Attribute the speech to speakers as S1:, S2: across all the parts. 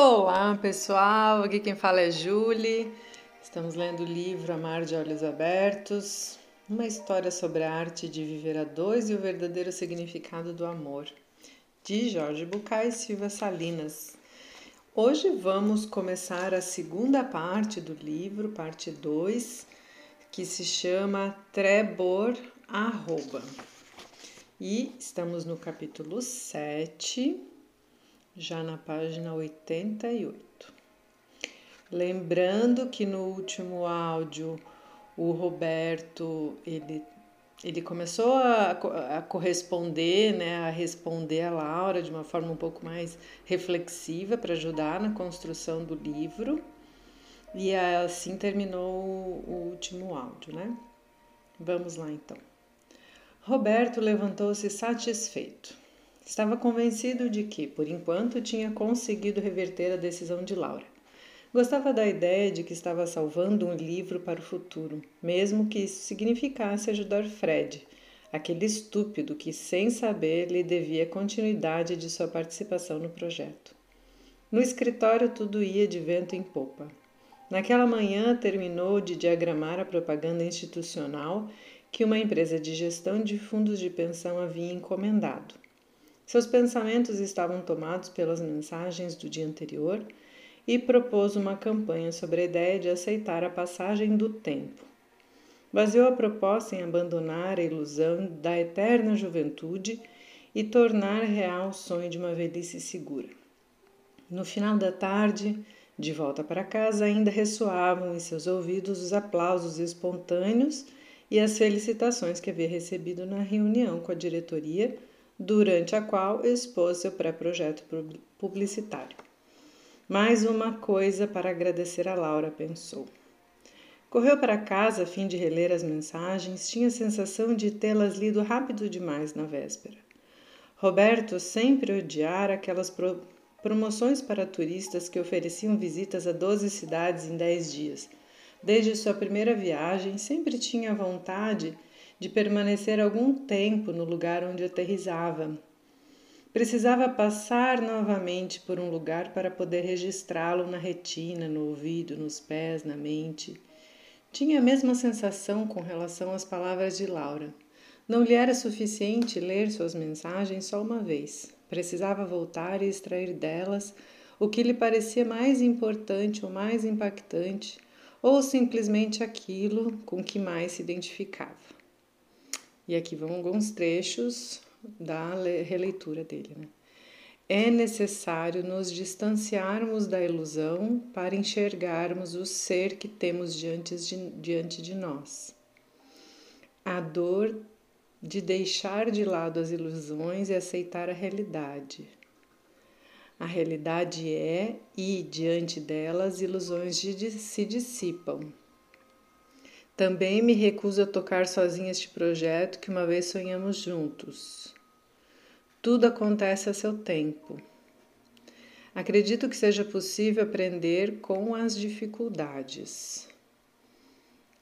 S1: Olá pessoal, aqui quem fala é Julie. Estamos lendo o livro Amar de Olhos Abertos, uma história sobre a arte de viver a dois e o verdadeiro significado do amor, de Jorge Bucay Silva Salinas. Hoje vamos começar a segunda parte do livro, parte 2, que se chama Trebor Arroba. E estamos no capítulo 7 já na página 88. Lembrando que no último áudio o Roberto ele, ele começou a, a corresponder, né, a responder a Laura de uma forma um pouco mais reflexiva para ajudar na construção do livro. E assim terminou o último áudio, né? Vamos lá então. Roberto levantou-se satisfeito. Estava convencido de que, por enquanto, tinha conseguido reverter a decisão de Laura. Gostava da ideia de que estava salvando um livro para o futuro, mesmo que isso significasse ajudar Fred, aquele estúpido que, sem saber, lhe devia continuidade de sua participação no projeto. No escritório tudo ia de vento em popa. Naquela manhã terminou de diagramar a propaganda institucional que uma empresa de gestão de fundos de pensão havia encomendado. Seus pensamentos estavam tomados pelas mensagens do dia anterior e propôs uma campanha sobre a ideia de aceitar a passagem do tempo. Baseou a proposta em abandonar a ilusão da eterna juventude e tornar real o sonho de uma velhice segura. No final da tarde, de volta para casa, ainda ressoavam em seus ouvidos os aplausos espontâneos e as felicitações que havia recebido na reunião com a diretoria durante a qual expôs seu pré-projeto publicitário. Mais uma coisa para agradecer a Laura, pensou. Correu para casa a fim de reler as mensagens, tinha a sensação de tê-las lido rápido demais na véspera. Roberto sempre odiara aquelas pro promoções para turistas que ofereciam visitas a 12 cidades em 10 dias. Desde sua primeira viagem, sempre tinha vontade de permanecer algum tempo no lugar onde aterrizava. Precisava passar novamente por um lugar para poder registrá-lo na retina, no ouvido, nos pés, na mente. Tinha a mesma sensação com relação às palavras de Laura. Não lhe era suficiente ler suas mensagens só uma vez. Precisava voltar e extrair delas o que lhe parecia mais importante ou mais impactante, ou simplesmente aquilo com que mais se identificava. E aqui vão alguns trechos da releitura dele. Né? É necessário nos distanciarmos da ilusão para enxergarmos o ser que temos diante de, diante de nós. A dor de deixar de lado as ilusões e aceitar a realidade. A realidade é, e diante dela, as ilusões se dissipam. Também me recuso a tocar sozinha este projeto que uma vez sonhamos juntos. Tudo acontece a seu tempo. Acredito que seja possível aprender com as dificuldades.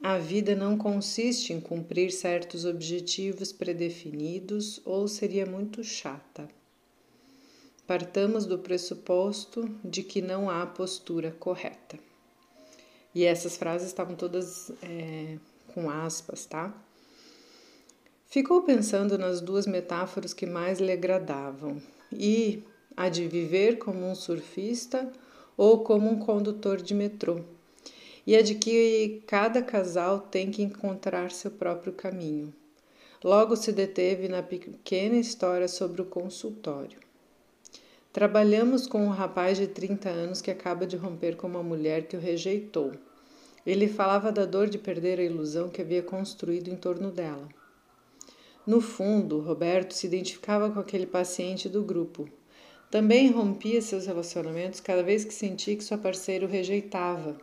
S1: A vida não consiste em cumprir certos objetivos predefinidos ou seria muito chata. Partamos do pressuposto de que não há postura correta. E essas frases estavam todas é, com aspas, tá? Ficou pensando nas duas metáforas que mais lhe agradavam e a de viver como um surfista ou como um condutor de metrô, e a de que cada casal tem que encontrar seu próprio caminho. Logo se deteve na pequena história sobre o consultório. Trabalhamos com um rapaz de 30 anos que acaba de romper com uma mulher que o rejeitou. Ele falava da dor de perder a ilusão que havia construído em torno dela. No fundo, Roberto se identificava com aquele paciente do grupo. Também rompia seus relacionamentos cada vez que sentia que sua parceira o rejeitava.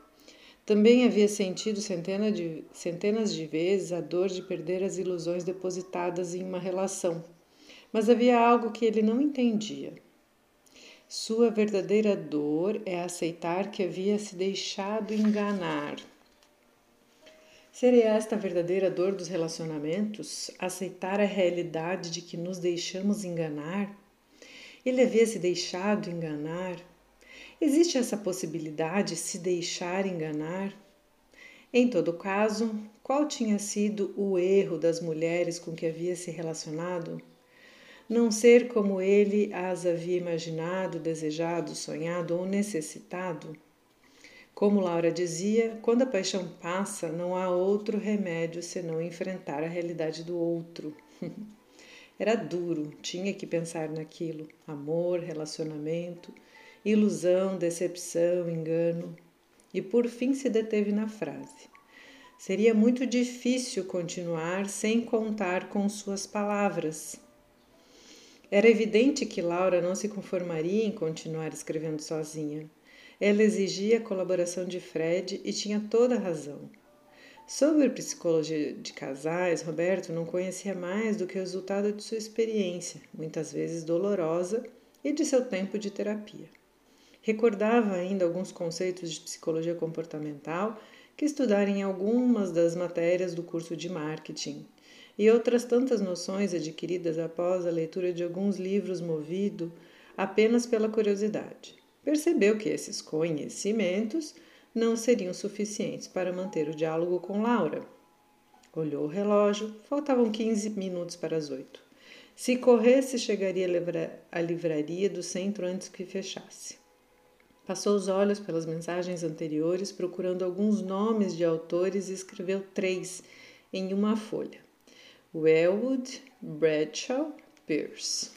S1: Também havia sentido centenas de, centenas de vezes a dor de perder as ilusões depositadas em uma relação. Mas havia algo que ele não entendia. Sua verdadeira dor é aceitar que havia se deixado enganar. Seria esta a verdadeira dor dos relacionamentos? Aceitar a realidade de que nos deixamos enganar? Ele havia se deixado enganar? Existe essa possibilidade de se deixar enganar? Em todo caso, qual tinha sido o erro das mulheres com que havia se relacionado? Não ser como ele as havia imaginado, desejado, sonhado ou necessitado? Como Laura dizia, quando a paixão passa, não há outro remédio senão enfrentar a realidade do outro. Era duro, tinha que pensar naquilo: amor, relacionamento, ilusão, decepção, engano. E por fim se deteve na frase: Seria muito difícil continuar sem contar com suas palavras. Era evidente que Laura não se conformaria em continuar escrevendo sozinha. Ela exigia a colaboração de Fred e tinha toda a razão. Sobre psicologia de casais, Roberto não conhecia mais do que o resultado de sua experiência, muitas vezes dolorosa, e de seu tempo de terapia. Recordava ainda alguns conceitos de psicologia comportamental que estudara em algumas das matérias do curso de marketing e outras tantas noções adquiridas após a leitura de alguns livros movido apenas pela curiosidade percebeu que esses conhecimentos não seriam suficientes para manter o diálogo com Laura. Olhou o relógio, faltavam 15 minutos para as oito. Se corresse, chegaria à livraria do centro antes que fechasse. Passou os olhos pelas mensagens anteriores, procurando alguns nomes de autores e escreveu três em uma folha: Wellwood, Bradshaw, Pierce.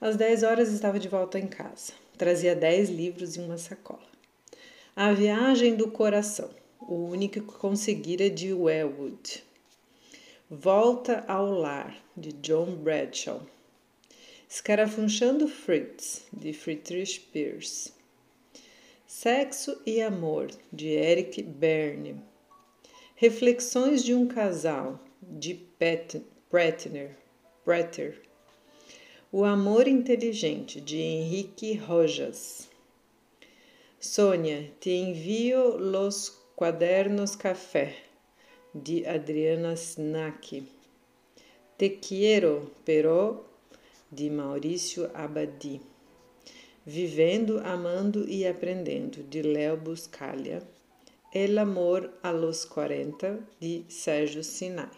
S1: Às dez horas estava de volta em casa. Trazia dez livros em uma sacola. A Viagem do Coração, o único que conseguira de Wellwood. Volta ao Lar, de John Bradshaw. Escarafunchando Fritz, de Friedrich Pierce. Sexo e Amor, de Eric Berne. Reflexões de um Casal, de Prettner. Pretter. O Amor Inteligente, de Henrique Rojas. Sônia, te envio los quadernos café, de Adriana Snack. Te quiero, pero, de Maurício Abadi. Vivendo, Amando e Aprendendo, de Léo Buscalha. El Amor a los 40, de Sérgio Sinai.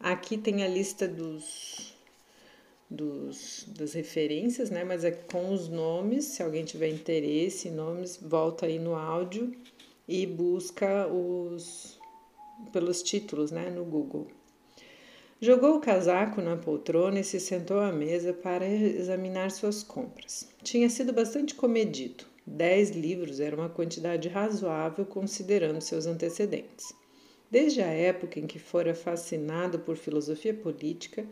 S1: Aqui tem a lista dos dos, das referências, né? Mas é com os nomes, se alguém tiver interesse em nomes, volta aí no áudio e busca os pelos títulos, né, no Google. Jogou o casaco na poltrona e se sentou à mesa para examinar suas compras. Tinha sido bastante comedido. Dez livros era uma quantidade razoável considerando seus antecedentes. Desde a época em que fora fascinado por filosofia política,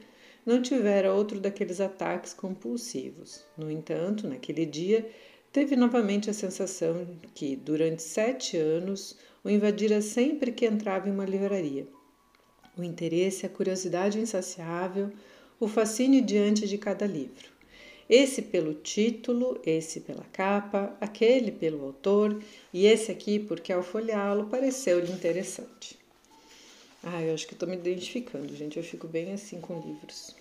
S1: não tivera outro daqueles ataques compulsivos. No entanto, naquele dia, teve novamente a sensação que, durante sete anos, o invadira sempre que entrava em uma livraria. O interesse, a curiosidade insaciável, o fascínio diante de cada livro. Esse pelo título, esse pela capa, aquele pelo autor e esse aqui porque ao folheá-lo pareceu-lhe interessante. Ah, eu acho que estou me identificando, gente. Eu fico bem assim com livros.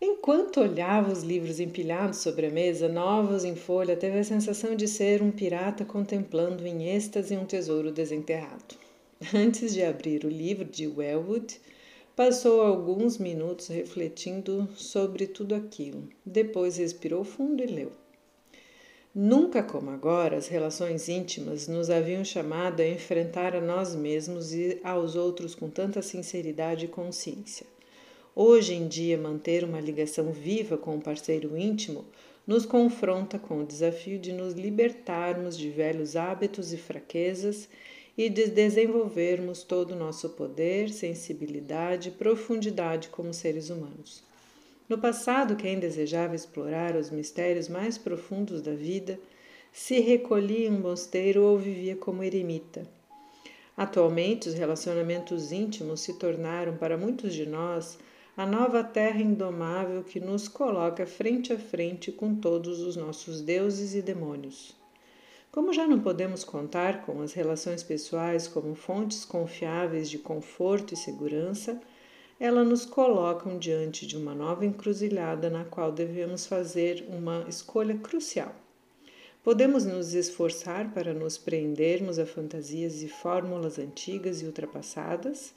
S1: Enquanto olhava os livros empilhados sobre a mesa, novos em folha, teve a sensação de ser um pirata contemplando em êxtase um tesouro desenterrado. Antes de abrir o livro de Wellwood, passou alguns minutos refletindo sobre tudo aquilo. Depois respirou fundo e leu. Nunca como agora, as relações íntimas nos haviam chamado a enfrentar a nós mesmos e aos outros com tanta sinceridade e consciência. Hoje em dia, manter uma ligação viva com um parceiro íntimo nos confronta com o desafio de nos libertarmos de velhos hábitos e fraquezas e de desenvolvermos todo o nosso poder, sensibilidade e profundidade como seres humanos. No passado, quem desejava explorar os mistérios mais profundos da vida se recolhia em um mosteiro ou vivia como eremita. Atualmente, os relacionamentos íntimos se tornaram, para muitos de nós, a nova terra indomável que nos coloca frente a frente com todos os nossos deuses e demônios. Como já não podemos contar com as relações pessoais como fontes confiáveis de conforto e segurança, elas nos colocam diante de uma nova encruzilhada na qual devemos fazer uma escolha crucial. Podemos nos esforçar para nos prendermos a fantasias e fórmulas antigas e ultrapassadas,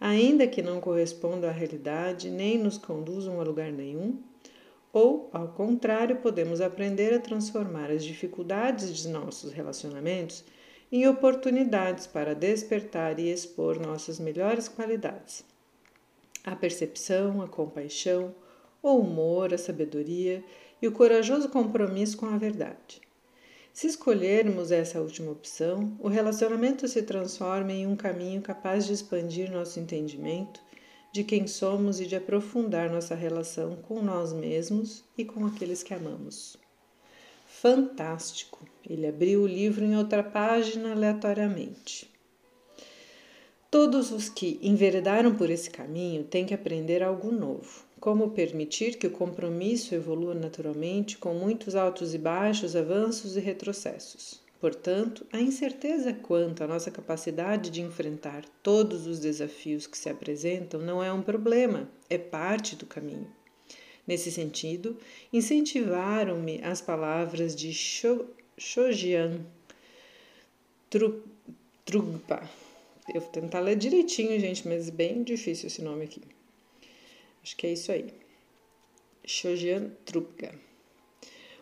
S1: ainda que não correspondam à realidade nem nos conduzam a lugar nenhum, ou, ao contrário, podemos aprender a transformar as dificuldades de nossos relacionamentos em oportunidades para despertar e expor nossas melhores qualidades. A percepção, a compaixão, o humor, a sabedoria e o corajoso compromisso com a verdade. Se escolhermos essa última opção, o relacionamento se transforma em um caminho capaz de expandir nosso entendimento de quem somos e de aprofundar nossa relação com nós mesmos e com aqueles que amamos. Fantástico! Ele abriu o livro em outra página aleatoriamente. Todos os que enveredaram por esse caminho têm que aprender algo novo como permitir que o compromisso evolua naturalmente com muitos altos e baixos, avanços e retrocessos. Portanto, a incerteza quanto à nossa capacidade de enfrentar todos os desafios que se apresentam não é um problema, é parte do caminho. Nesse sentido, incentivaram-me as palavras de Shojian Trugpa. Eu vou tentar ler direitinho, gente, mas bem difícil esse nome aqui. Acho que é isso aí. Shojian Trupka.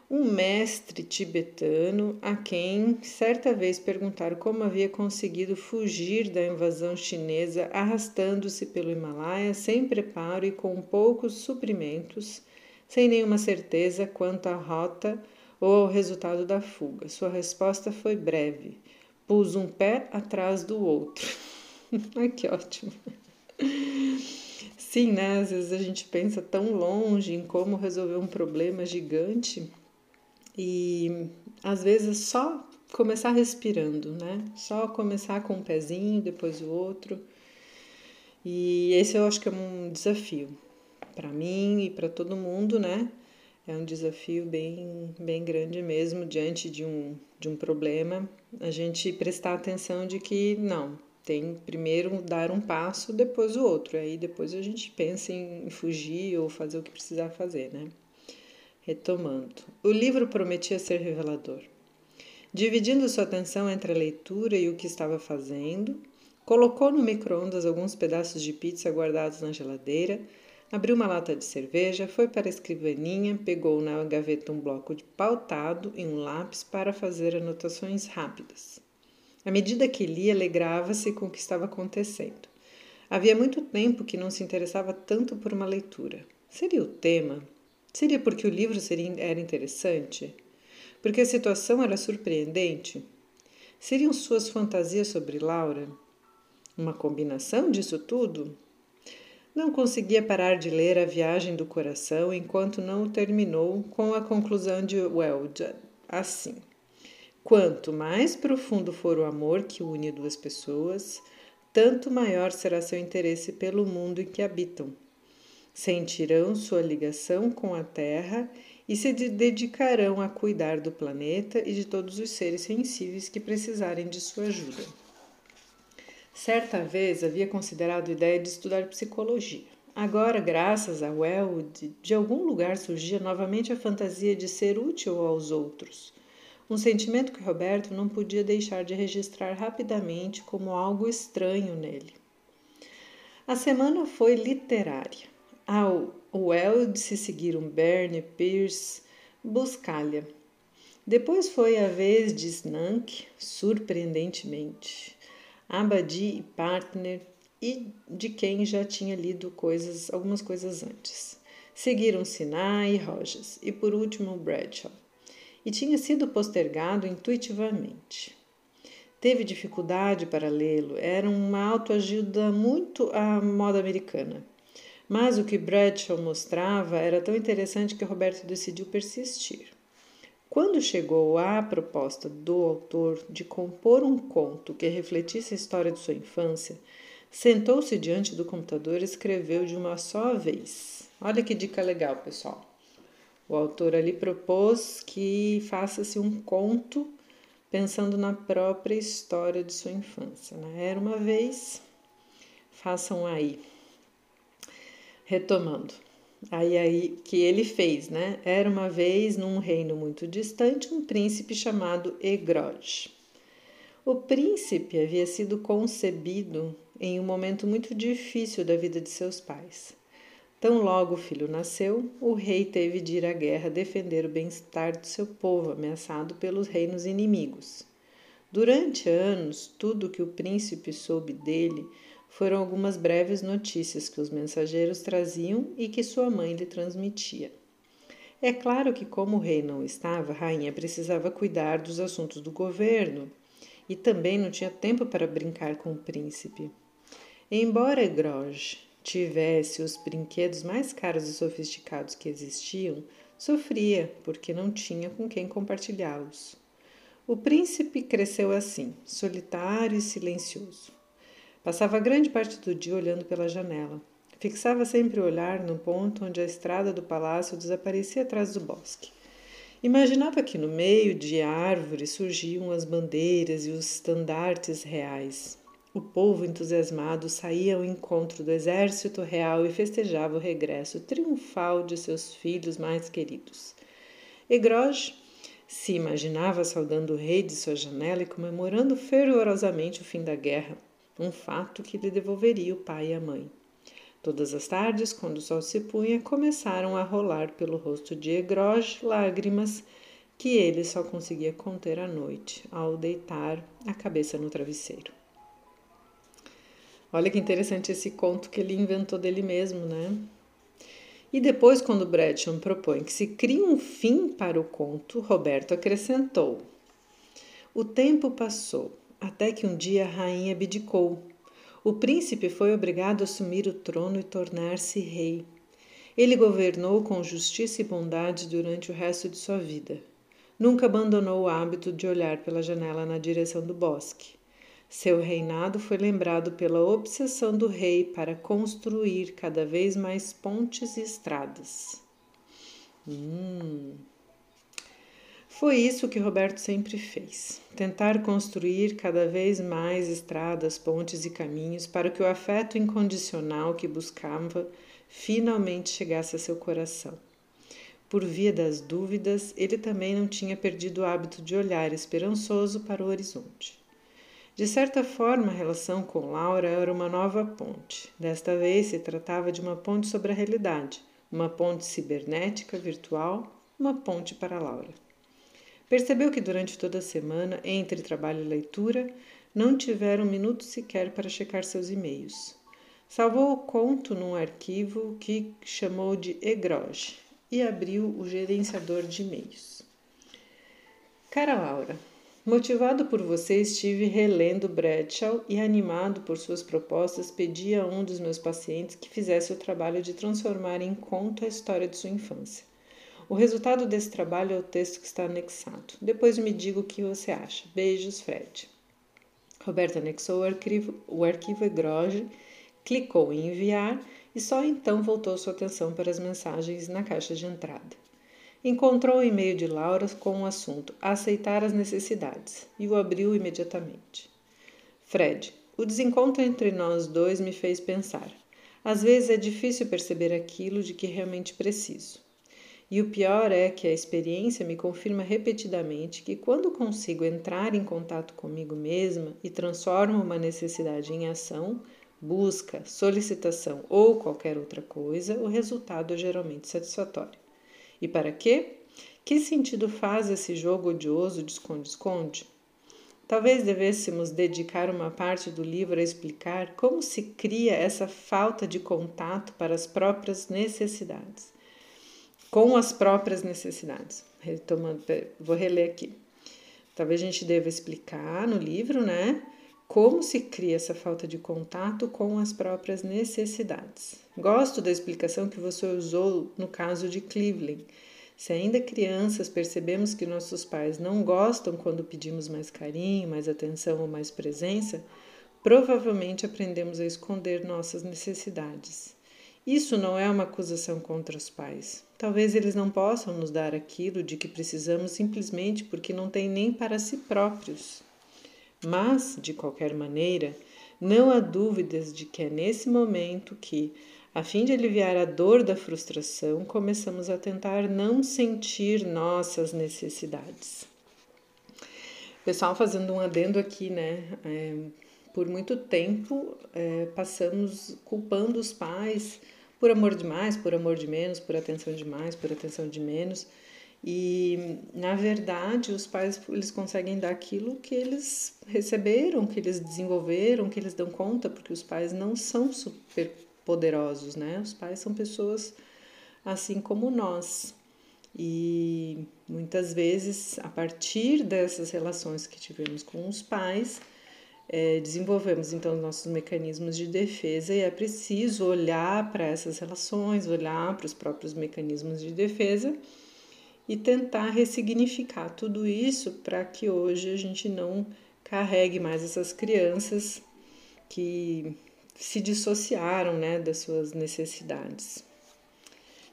S1: Um mestre tibetano a quem certa vez perguntaram como havia conseguido fugir da invasão chinesa arrastando-se pelo Himalaia sem preparo e com poucos suprimentos, sem nenhuma certeza quanto à rota ou ao resultado da fuga. Sua resposta foi breve: pus um pé atrás do outro. Que ótimo! Sim, né? Às vezes a gente pensa tão longe em como resolver um problema gigante e às vezes só começar respirando, né? Só começar com um pezinho, depois o outro. E esse eu acho que é um desafio para mim e para todo mundo, né? É um desafio bem, bem grande mesmo diante de um, de um problema. A gente prestar atenção de que não, tem primeiro dar um passo, depois o outro. Aí depois a gente pensa em fugir ou fazer o que precisar fazer, né? Retomando. O livro prometia ser revelador. Dividindo sua atenção entre a leitura e o que estava fazendo, colocou no micro-ondas alguns pedaços de pizza guardados na geladeira, abriu uma lata de cerveja, foi para a escrivaninha, pegou na gaveta um bloco de pautado e um lápis para fazer anotações rápidas. À medida que lia, alegrava-se com o que estava acontecendo. Havia muito tempo que não se interessava tanto por uma leitura. Seria o tema? Seria porque o livro seria, era interessante? Porque a situação era surpreendente? Seriam suas fantasias sobre Laura? Uma combinação disso tudo? Não conseguia parar de ler A Viagem do Coração enquanto não o terminou com a conclusão de Weld, assim. Quanto mais profundo for o amor que une duas pessoas, tanto maior será seu interesse pelo mundo em que habitam. Sentirão sua ligação com a Terra e se dedicarão a cuidar do planeta e de todos os seres sensíveis que precisarem de sua ajuda. Certa vez havia considerado a ideia de estudar psicologia. Agora, graças a Weld, de algum lugar surgia novamente a fantasia de ser útil aos outros um sentimento que Roberto não podia deixar de registrar rapidamente como algo estranho nele. A semana foi literária. Ao Weld se seguiram Berne, Pierce, Buscalha. Depois foi a vez de Snank, surpreendentemente, Abadi e Partner, e de quem já tinha lido coisas, algumas coisas antes. Seguiram Sinai e Rojas, e por último Bradshaw e tinha sido postergado intuitivamente. Teve dificuldade para lê-lo, era uma autoajuda muito à moda americana. Mas o que Bradshaw mostrava era tão interessante que Roberto decidiu persistir. Quando chegou à proposta do autor de compor um conto que refletisse a história de sua infância, sentou-se diante do computador e escreveu de uma só vez. Olha que dica legal, pessoal. O autor ali propôs que faça-se um conto pensando na própria história de sua infância. Né? Era uma vez, façam aí. Retomando. Aí, aí que ele fez, né? Era uma vez num reino muito distante um príncipe chamado Egroj. O príncipe havia sido concebido em um momento muito difícil da vida de seus pais. Tão logo o filho nasceu, o rei teve de ir à guerra defender o bem-estar do seu povo, ameaçado pelos reinos inimigos. Durante anos, tudo que o príncipe soube dele foram algumas breves notícias que os mensageiros traziam e que sua mãe lhe transmitia. É claro que, como o rei não estava, a rainha precisava cuidar dos assuntos do governo e também não tinha tempo para brincar com o príncipe. Embora Groj tivesse os brinquedos mais caros e sofisticados que existiam, sofria porque não tinha com quem compartilhá-los. O príncipe cresceu assim, solitário e silencioso. Passava grande parte do dia olhando pela janela. Fixava sempre o olhar no ponto onde a estrada do palácio desaparecia atrás do bosque. Imaginava que no meio de árvores surgiam as bandeiras e os estandartes reais. O povo entusiasmado saía ao encontro do exército real e festejava o regresso triunfal de seus filhos mais queridos. Egroj se imaginava saudando o rei de sua janela e comemorando fervorosamente o fim da guerra, um fato que lhe devolveria o pai e a mãe. Todas as tardes, quando o sol se punha, começaram a rolar pelo rosto de Egroj lágrimas que ele só conseguia conter à noite, ao deitar a cabeça no travesseiro. Olha que interessante esse conto que ele inventou dele mesmo, né? E depois, quando Bradshaw propõe que se crie um fim para o conto, Roberto acrescentou: O tempo passou, até que um dia a rainha abdicou. O príncipe foi obrigado a assumir o trono e tornar-se rei. Ele governou com justiça e bondade durante o resto de sua vida. Nunca abandonou o hábito de olhar pela janela na direção do bosque. Seu reinado foi lembrado pela obsessão do rei para construir cada vez mais pontes e estradas. Hum. Foi isso que Roberto sempre fez: tentar construir cada vez mais estradas, pontes e caminhos para que o afeto incondicional que buscava finalmente chegasse a seu coração. Por via das dúvidas, ele também não tinha perdido o hábito de olhar esperançoso para o horizonte. De certa forma, a relação com Laura era uma nova ponte. Desta vez se tratava de uma ponte sobre a realidade, uma ponte cibernética, virtual, uma ponte para Laura. Percebeu que durante toda a semana, entre trabalho e leitura, não tiveram um minuto sequer para checar seus e-mails. Salvou o conto num arquivo que chamou de Egroj e abriu o gerenciador de e-mails. Cara Laura, Motivado por você, estive relendo Bradshaw e, animado por suas propostas, pedi a um dos meus pacientes que fizesse o trabalho de transformar em conto a história de sua infância. O resultado desse trabalho é o texto que está anexado. Depois me diga o que você acha. Beijos, Fred. Roberto anexou o arquivo, o arquivo Egroge, clicou em enviar e só então voltou sua atenção para as mensagens na caixa de entrada. Encontrou o e-mail de Laura com o assunto Aceitar as necessidades e o abriu imediatamente. Fred, o desencontro entre nós dois me fez pensar. Às vezes é difícil perceber aquilo de que realmente preciso. E o pior é que a experiência me confirma repetidamente que quando consigo entrar em contato comigo mesma e transformo uma necessidade em ação, busca, solicitação ou qualquer outra coisa, o resultado é geralmente satisfatório. E para quê? Que sentido faz esse jogo odioso de esconde-esconde? Talvez devêssemos dedicar uma parte do livro a explicar como se cria essa falta de contato para as próprias necessidades. Com as próprias necessidades. Retomando, vou reler aqui. Talvez a gente deva explicar no livro, né? Como se cria essa falta de contato com as próprias necessidades. Gosto da explicação que você usou no caso de Cleveland. Se ainda crianças percebemos que nossos pais não gostam quando pedimos mais carinho, mais atenção ou mais presença, provavelmente aprendemos a esconder nossas necessidades. Isso não é uma acusação contra os pais. Talvez eles não possam nos dar aquilo de que precisamos simplesmente porque não têm nem para si próprios. Mas, de qualquer maneira, não há dúvidas de que é nesse momento que, A fim de aliviar a dor da frustração, começamos a tentar não sentir nossas necessidades. Pessoal, fazendo um adendo aqui, né? É, por muito tempo é, passamos culpando os pais por amor de mais, por amor de menos, por atenção de mais, por atenção de menos. E na verdade, os pais eles conseguem dar aquilo que eles receberam, que eles desenvolveram, que eles dão conta, porque os pais não são super poderosos, né? Os pais são pessoas assim como nós. E muitas vezes, a partir dessas relações que tivemos com os pais, é, desenvolvemos então nossos mecanismos de defesa e é preciso olhar para essas relações, olhar para os próprios mecanismos de defesa e tentar ressignificar tudo isso para que hoje a gente não carregue mais essas crianças que se dissociaram né, das suas necessidades.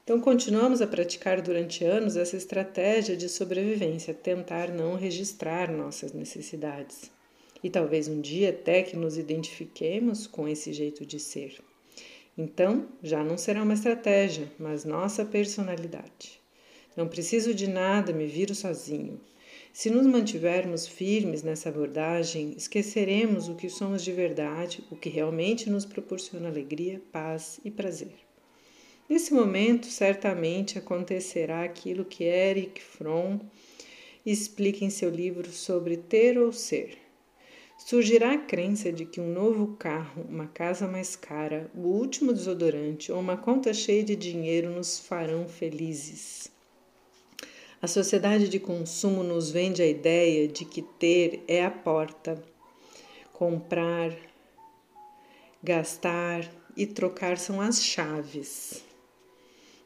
S1: Então, continuamos a praticar durante anos essa estratégia de sobrevivência, tentar não registrar nossas necessidades. E talvez um dia até que nos identifiquemos com esse jeito de ser. Então, já não será uma estratégia, mas nossa personalidade. Não preciso de nada, me viro sozinho. Se nos mantivermos firmes nessa abordagem, esqueceremos o que somos de verdade, o que realmente nos proporciona alegria, paz e prazer. Nesse momento, certamente acontecerá aquilo que Eric Fromm explica em seu livro sobre ter ou ser. Surgirá a crença de que um novo carro, uma casa mais cara, o último desodorante ou uma conta cheia de dinheiro nos farão felizes. A sociedade de consumo nos vende a ideia de que ter é a porta. Comprar, gastar e trocar são as chaves.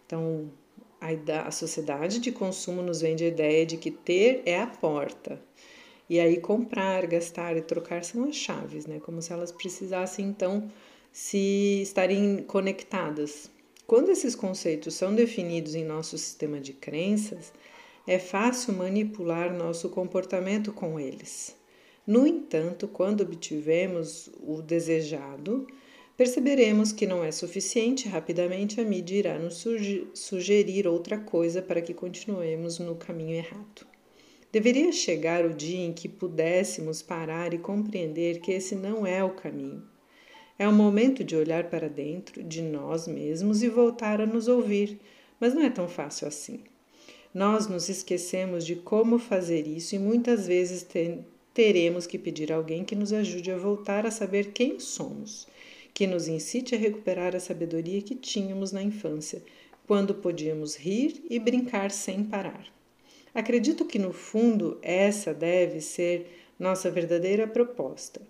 S1: Então, a, sociedade de consumo nos vende a ideia de que ter é a porta. E aí comprar, gastar e trocar são as chaves, né? Como se elas precisassem então se estarem conectadas. Quando esses conceitos são definidos em nosso sistema de crenças, é fácil manipular nosso comportamento com eles. No entanto, quando obtivemos o desejado, perceberemos que não é suficiente, rapidamente a mídia irá nos sugerir outra coisa para que continuemos no caminho errado. Deveria chegar o dia em que pudéssemos parar e compreender que esse não é o caminho. É o momento de olhar para dentro de nós mesmos e voltar a nos ouvir, mas não é tão fácil assim. Nós nos esquecemos de como fazer isso e muitas vezes teremos que pedir a alguém que nos ajude a voltar a saber quem somos, que nos incite a recuperar a sabedoria que tínhamos na infância, quando podíamos rir e brincar sem parar. Acredito que, no fundo, essa deve ser nossa verdadeira proposta.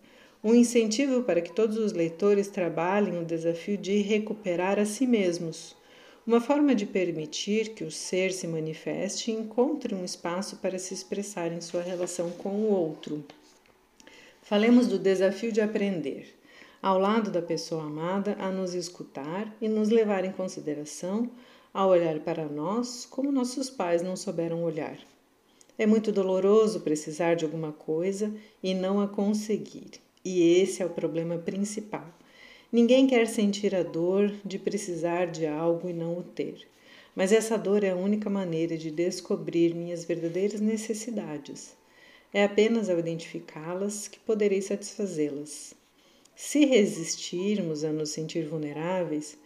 S1: Um incentivo para que todos os leitores trabalhem o desafio de recuperar a si mesmos uma forma de permitir que o ser se manifeste e encontre um espaço para se expressar em sua relação com o outro. Falemos do desafio de aprender, ao lado da pessoa amada, a nos escutar e nos levar em consideração a olhar para nós como nossos pais não souberam olhar. É muito doloroso precisar de alguma coisa e não a conseguir, e esse é o problema principal. Ninguém quer sentir a dor de precisar de algo e não o ter. Mas essa dor é a única maneira de descobrir minhas verdadeiras necessidades. É apenas ao identificá-las que poderei satisfazê-las. Se resistirmos a nos sentir vulneráveis,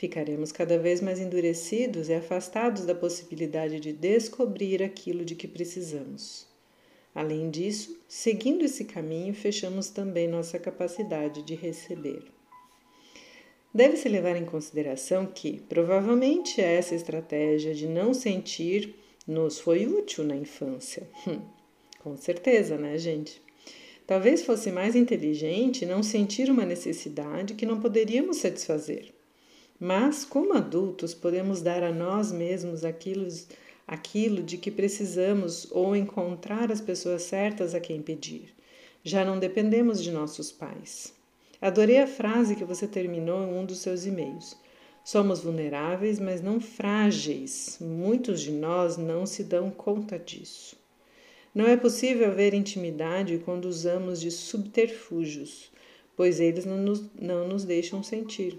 S1: ficaremos cada vez mais endurecidos e afastados da possibilidade de descobrir aquilo de que precisamos. Além disso, seguindo esse caminho, fechamos também nossa capacidade de receber. Deve-se levar em consideração que, provavelmente, essa estratégia de não sentir nos foi útil na infância. Hum, com certeza, né, gente? Talvez fosse mais inteligente não sentir uma necessidade que não poderíamos satisfazer. Mas, como adultos, podemos dar a nós mesmos aquilo, aquilo de que precisamos ou encontrar as pessoas certas a quem pedir. Já não dependemos de nossos pais. Adorei a frase que você terminou em um dos seus e-mails. Somos vulneráveis, mas não frágeis. Muitos de nós não se dão conta disso. Não é possível haver intimidade quando usamos de subterfúgios, pois eles não nos, não nos deixam sentir.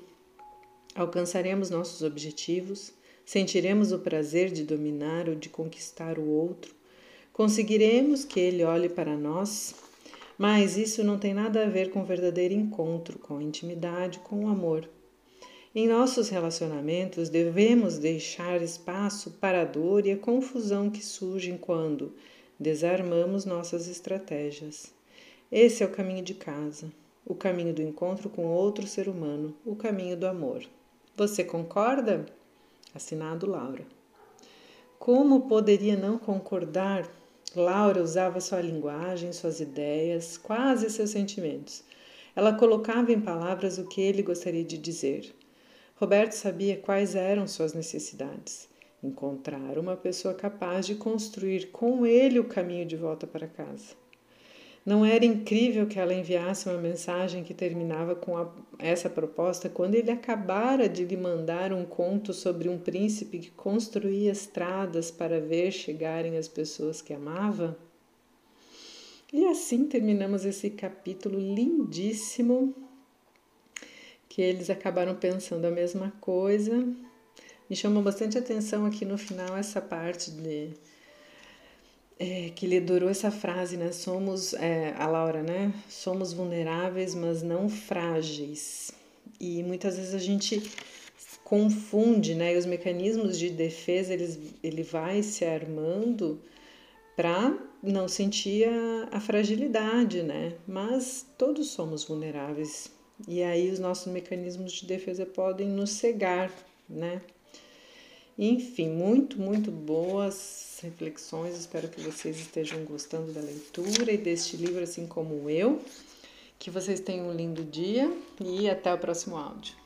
S1: Alcançaremos nossos objetivos, sentiremos o prazer de dominar ou de conquistar o outro, conseguiremos que ele olhe para nós, mas isso não tem nada a ver com verdadeiro encontro, com intimidade, com o amor. Em nossos relacionamentos, devemos deixar espaço para a dor e a confusão que surgem quando desarmamos nossas estratégias. Esse é o caminho de casa, o caminho do encontro com outro ser humano, o caminho do amor. Você concorda? Assinado Laura. Como poderia não concordar? Laura usava sua linguagem, suas ideias, quase seus sentimentos. Ela colocava em palavras o que ele gostaria de dizer. Roberto sabia quais eram suas necessidades. Encontrar uma pessoa capaz de construir com ele o caminho de volta para casa. Não era incrível que ela enviasse uma mensagem que terminava com a, essa proposta quando ele acabara de lhe mandar um conto sobre um príncipe que construía estradas para ver chegarem as pessoas que amava? E assim terminamos esse capítulo lindíssimo que eles acabaram pensando a mesma coisa. Me chamou bastante atenção aqui no final essa parte de é, que lhe durou essa frase, né? Somos, é, a Laura, né? Somos vulneráveis, mas não frágeis. E muitas vezes a gente confunde, né? E os mecanismos de defesa, eles, ele vai se armando para não sentir a, a fragilidade, né? Mas todos somos vulneráveis e aí os nossos mecanismos de defesa podem nos cegar, né? Enfim, muito, muito boas reflexões. Espero que vocês estejam gostando da leitura e deste livro, assim como eu. Que vocês tenham um lindo dia e até o próximo áudio.